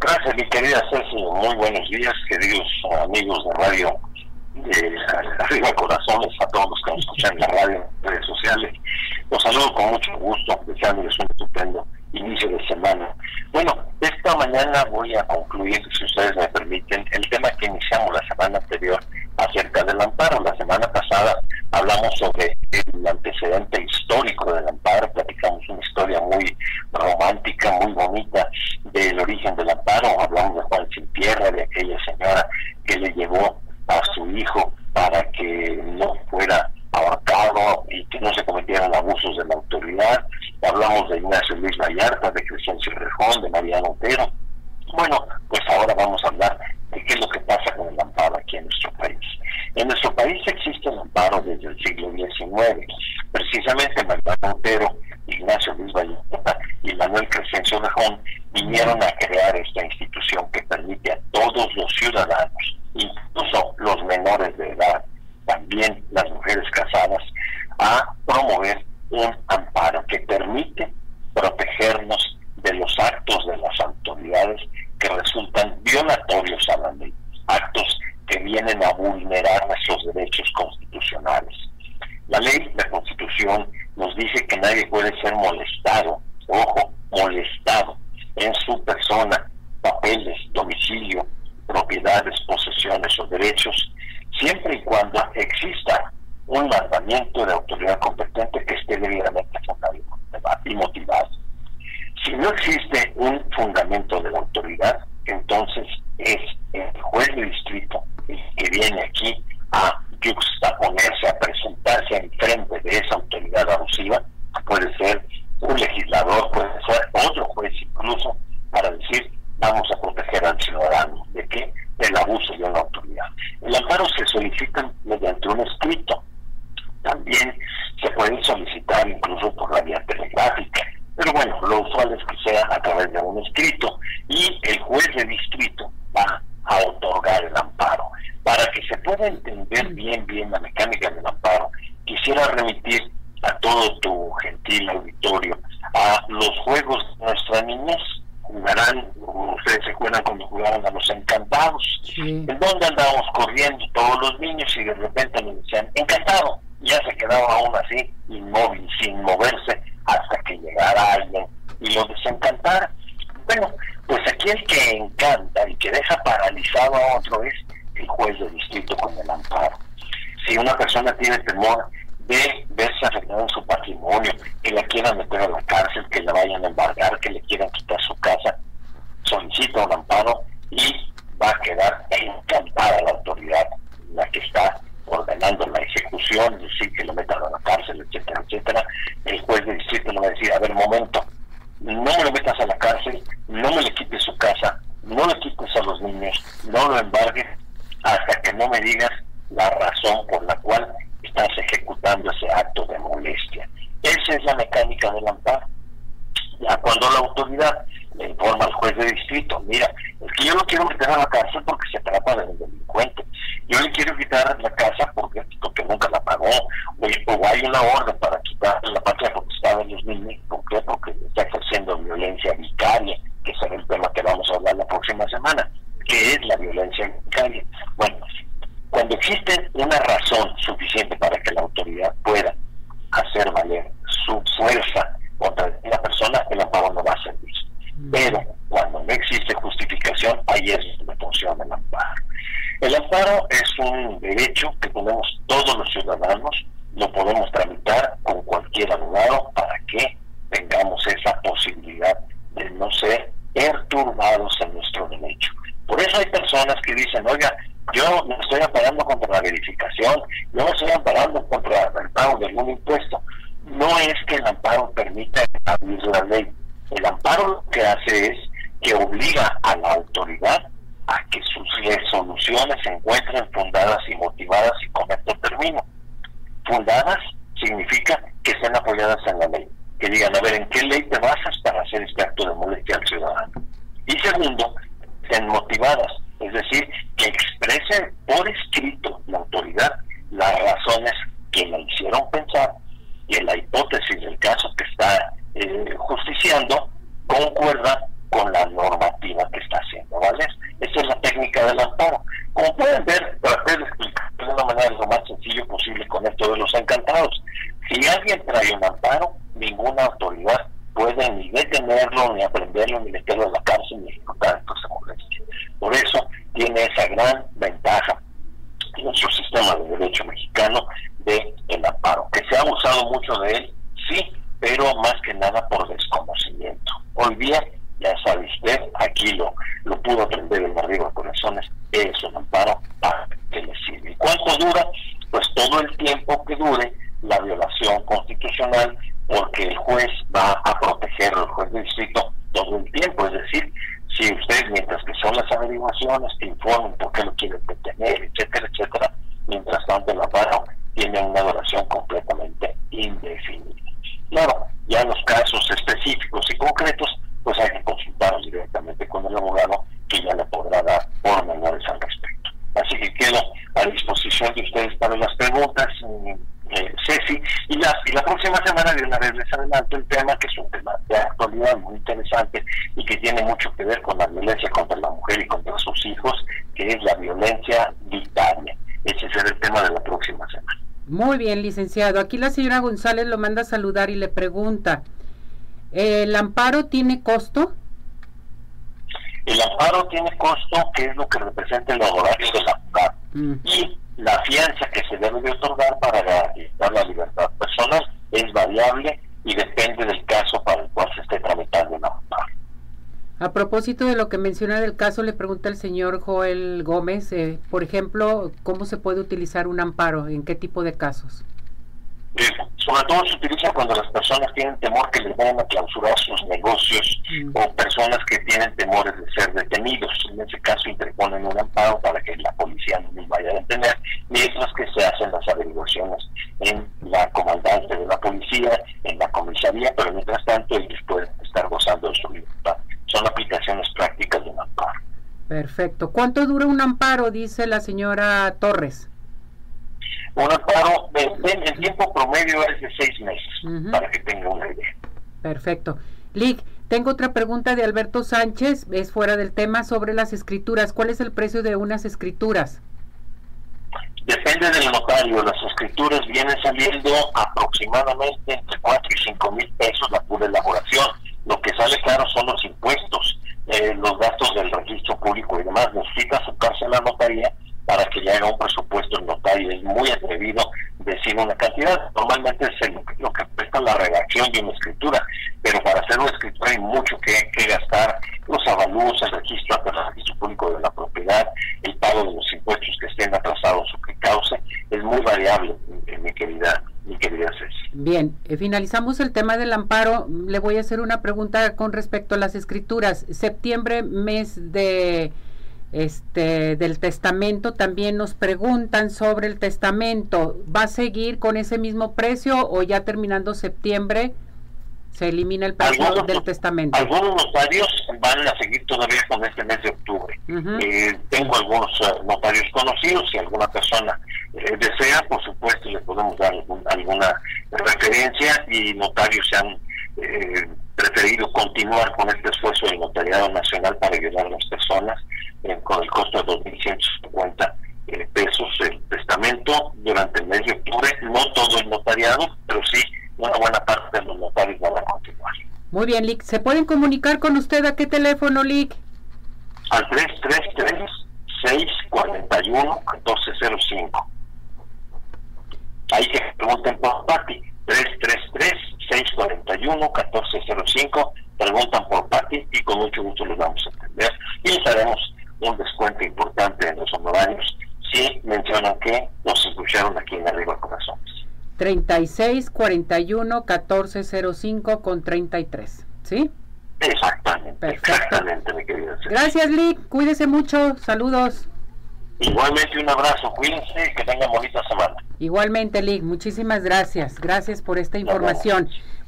Gracias, mi querida Ceci. Muy buenos días, queridos amigos de radio de Arriba Corazones, a todos los que nos escuchan en la radio, redes sociales. Los saludo con mucho gusto, deseándoles un estupendo inicio de semana. Bueno, esta mañana voy a concluir, si ustedes me permiten, el tema que iniciamos la semana anterior acerca del amparo. La semana pasada hablamos sobre el antecedente histórico del amparo, platicamos una historia muy romántica, muy bonita del origen del amparo, hablamos de Juan Sin Tierra, de aquella señora que le llevó a su hijo para que no fuera ahorcado y que no se cometieran abusos de la autoridad. Hablamos de Ignacio Luis Vallarta, de Crescencio Rejón, de Mariano Otero. Bueno, pues ahora vamos a hablar de qué es lo que pasa con el amparo aquí en nuestro país. En nuestro país existe el amparo desde el siglo XIX. Precisamente Mariano Otero, Ignacio Luis Vallarta y Manuel Crescencio Rejón vinieron a crear esta institución que permite a todos los ciudadanos, incluso los menores de edad, también las mujeres casadas, a promover un amparo que permite protegernos de los actos de las autoridades que resultan violatorios a la ley, actos que vienen a vulnerar nuestros derechos constitucionales. La ley, la constitución, nos dice que nadie puede ser molestado, ojo, molestado en su persona, papeles, domicilio, propiedades, posesiones o derechos, siempre y cuando exista un mandamiento de autoridad competente que esté debidamente fundado y motivado. Si no existe un fundamento de la autoridad, entonces es el juez de distrito el que viene aquí a juxtaponerse, a presentarse en frente de esa autoridad abusiva, puede ser un legislador, puede ser otro juez incluso, para decir vamos a proteger al ciudadano. ¿De qué? Del abuso de una autoridad. El amparo se solicita mediante un escrito. También se puede solicitar incluso por la vía telegráfica. Pero bueno, lo usual es que sea a través de un escrito y el juez de distrito va a otorgar el amparo. Para que se pueda entender bien, bien la mecánica del amparo, quisiera remitir a todo tu gentil auditorio a los juegos de nuestra niñez jugarán, ustedes se acuerdan cuando jugaban a los encantados, en donde andábamos corriendo todos los niños y de repente nos decían, encantado, aún así, inmóvil, sin moverse, hasta que llegara alguien y lo desencantara. Bueno, pues aquí el que encanta y que deja paralizado a otro es el juez de distrito con el amparo. Si una persona tiene temor de verse afectada en su patrimonio, que la quieran meter a la cárcel, que la vayan a embargar, que le quieran quitar su casa, solicita un amparo y va a quedar encantada la autoridad, la que está ordenando la ejecución, decir que lo metan a la cárcel, etcétera, etcétera. El juez de distrito le va a decir, a ver, momento, no me lo metas a la cárcel, no me le quites su casa, no le quites a los niños, no lo embargues la razón por la cual estás ejecutando ese acto de molestia. Esa es la mecánica del amparo. Ya cuando la autoridad le informa al juez de distrito, mira, es que yo no quiero meter a la cárcel porque se trata de un delincuente, yo le quiero quitar la casa porque, porque nunca la pagó, o, hay una orden para quitar la patria potestad de los niños, ¿por qué? Porque está ejerciendo violencia vicaria, que será el tema que vamos a hablar la próxima semana. ¿Qué es la violencia vicaria? Bueno, cuando existe una razón suficiente para que la autoridad pueda hacer valer su fuerza contra la persona, el amparo no va a servir. Pero cuando no existe justificación, ahí es donde funciona el amparo. El amparo es un derecho que tenemos todos los ciudadanos, lo podemos tramitar con cualquier abogado para que tengamos esa posibilidad de no ser perturbados en nuestro derecho. Por eso hay personas que dicen, oiga, yo me estoy amparando contra la verificación, yo me estoy amparando contra el pago de algún impuesto. No es que el amparo permita abrir la ley. El amparo lo que hace es que obliga a la autoridad a que sus resoluciones se encuentren fundadas y motivadas y con esto termino. Fundadas significa que estén apoyadas en la ley. Que digan, a ver, ¿en qué ley te basas para hacer este acto de molestia al ciudadano? Y segundo, estén motivadas es decir, que expresen por escrito la autoridad las razones que la hicieron pensar en la hipótesis del caso que está eh, justiciando concuerda con la normativa alguien trae un amparo, ninguna autoridad puede ni detenerlo, ni aprenderlo, ni meterlo en la cárcel, ni ejecutar entonces molestia. Por eso tiene esa gran ventaja nuestro sistema de derecho mexicano de amparo, que se ha abusado mucho de él, sí, pero más que nada por desconocimiento. Hoy día, ya sabe usted, aquí lo si usted, mientras que son las averiguaciones, te informen por qué lo quieren detener, etcétera, etcétera, mientras tanto el amparo tiene una duración completamente indefinida. Claro, ya los casos específicos y concretos, pues hay que consultar directamente con el abogado que ya le podrá dar pormenores al respecto. Así que quedo a disposición de ustedes para las preguntas, eh, Ceci, y la, y la próxima semana les adelanto el tema, que es un tema de actualidad muy interesante y que tiene mucho que ver con la violencia contra la mujer y contra sus hijos, que es la violencia vicaria. Ese será el tema de la próxima semana. Muy bien, licenciado. Aquí la señora González lo manda a saludar y le pregunta, ¿el amparo tiene costo? El amparo tiene costo, que es lo que representa el honorario del amparo. Mm. Y la fianza que se debe de otorgar para garantizar la libertad personal es variable y depende del caso para el cual se esté tramitando el amparo. A propósito de lo que menciona del caso, le pregunta el señor Joel Gómez, eh, por ejemplo, ¿cómo se puede utilizar un amparo? ¿En qué tipo de casos? Sobre todo se utiliza cuando las personas tienen temor que les vayan a clausurar sus negocios mm. o personas que tienen temores de ser detenidos. En ese caso interponen un amparo para que la policía no les vaya a detener, mientras que se hacen las averiguaciones en la comandante de la policía, en la comisaría, pero mientras tanto ellos pueden estar gozando de su libertad son aplicaciones prácticas de un amparo. Perfecto. ¿Cuánto dura un amparo? Dice la señora Torres. Un amparo, el tiempo promedio es de seis meses, para que tenga una idea. Perfecto. Lick, tengo otra pregunta de Alberto Sánchez, es fuera del tema, sobre las escrituras. ¿Cuál es el precio de unas escrituras? Depende del notario. Las escrituras vienen saliendo aproximadamente entre 4 y 5 mil pesos la pura elaboración lo que sale claro son los impuestos, eh, los gastos del registro público y demás. Necesita acercarse a la notaría para que haga un presupuesto notario. Es muy atrevido decir una cantidad. Normalmente es lo que cuesta la redacción de una escritura, pero para hacer una escritura hay mucho que, gastar. Los avalúos, el registro ante el registro público de la propiedad, el pago de los impuestos que estén atrasados o que cause, es muy variable, mi querida Bien, eh, finalizamos el tema del amparo. Le voy a hacer una pregunta con respecto a las escrituras. Septiembre, mes de este del testamento, también nos preguntan sobre el testamento. ¿Va a seguir con ese mismo precio o ya terminando septiembre se elimina el precio del testamento. Algunos notarios van a seguir todavía con este mes de octubre. Eh, tengo algunos eh, notarios conocidos, si alguna persona eh, desea, por supuesto, le podemos dar alguna referencia y notarios se han preferido continuar con este esfuerzo del Notariado Nacional para ayudar a las personas con el costo de 2.150 pesos el testamento durante el mes de octubre. No todo el notariado, pero sí una buena parte de los notarios van a continuar. Muy bien, Lick. ¿Se pueden comunicar con usted a qué teléfono, Lick? Al 333-641-1405. Ahí que pregunten por Pati. 333-641-1405. Preguntan por Pati y con mucho gusto les vamos a atender. Y les haremos un descuento importante en los honorarios si mencionan que nos escucharon aquí en Arriba Corazones. 36 41 14 05 con 33. ¿Sí? Exactamente. Exactamente, mi querida. Gracias, Lick. Cuídese mucho. Saludos. Igualmente, un abrazo. Cuídense. Que tengan bonita semana. Igualmente, Lick. Muchísimas gracias. Gracias por esta información.